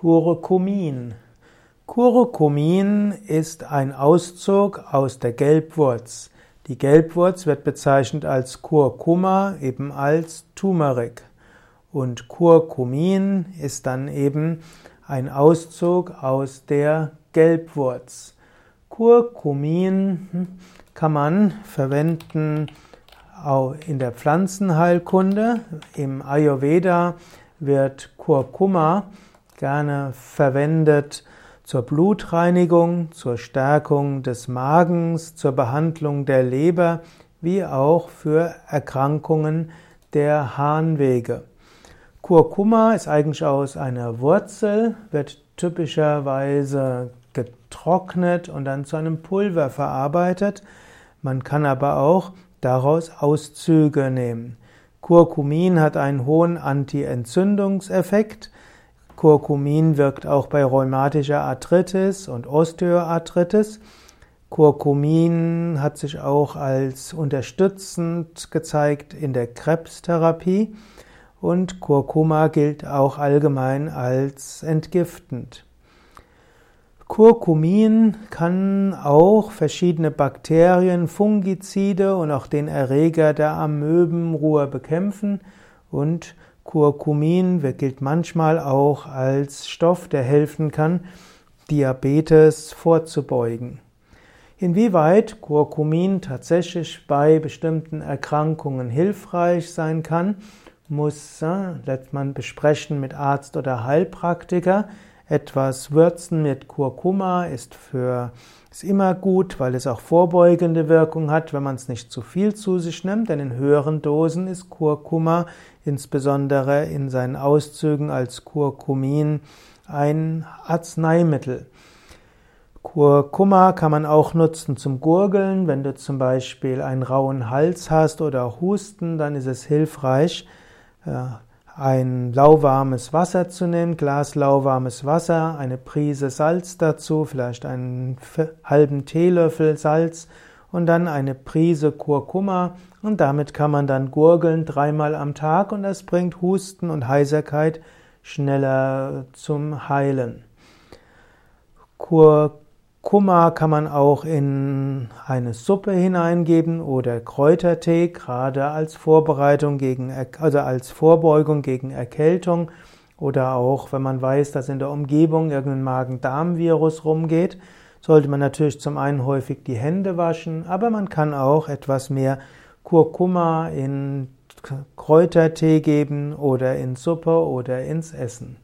Curcumin. Curcumin ist ein Auszug aus der Gelbwurz. Die Gelbwurz wird bezeichnet als Curcuma, eben als Turmeric. Und Curcumin ist dann eben ein Auszug aus der Gelbwurz. Curcumin hm, kann man verwenden in der Pflanzenheilkunde. Im Ayurveda wird Kurkuma gerne verwendet zur Blutreinigung, zur Stärkung des Magens, zur Behandlung der Leber, wie auch für Erkrankungen der Harnwege. Kurkuma ist eigentlich aus einer Wurzel, wird typischerweise getrocknet und dann zu einem Pulver verarbeitet. Man kann aber auch daraus Auszüge nehmen. Curcumin hat einen hohen Anti-Entzündungseffekt. Curcumin wirkt auch bei rheumatischer Arthritis und Osteoarthritis. Curcumin hat sich auch als unterstützend gezeigt in der Krebstherapie und Curcuma gilt auch allgemein als entgiftend. Curcumin kann auch verschiedene Bakterien, Fungizide und auch den Erreger der Amöbenruhe bekämpfen und Curcumin gilt manchmal auch als Stoff, der helfen kann, Diabetes vorzubeugen. Inwieweit Curcumin tatsächlich bei bestimmten Erkrankungen hilfreich sein kann, muss äh, man besprechen mit Arzt oder Heilpraktiker. Etwas würzen mit Kurkuma ist für ist immer gut, weil es auch vorbeugende Wirkung hat, wenn man es nicht zu viel zu sich nimmt, denn in höheren Dosen ist Kurkuma insbesondere in seinen Auszügen als Kurkumin ein Arzneimittel. Kurkuma kann man auch nutzen zum Gurgeln. Wenn du zum Beispiel einen rauen Hals hast oder Husten, dann ist es hilfreich, ein lauwarmes Wasser zu nehmen, Glas lauwarmes Wasser, eine Prise Salz dazu, vielleicht einen halben Teelöffel Salz und dann eine Prise Kurkuma und damit kann man dann gurgeln dreimal am Tag und das bringt Husten und Heiserkeit schneller zum Heilen. Kurkuma Kummer kann man auch in eine Suppe hineingeben oder Kräutertee, gerade als Vorbereitung gegen, also als Vorbeugung gegen Erkältung oder auch, wenn man weiß, dass in der Umgebung irgendein Magen-Darm-Virus rumgeht, sollte man natürlich zum einen häufig die Hände waschen, aber man kann auch etwas mehr Kurkuma in Kräutertee geben oder in Suppe oder ins Essen.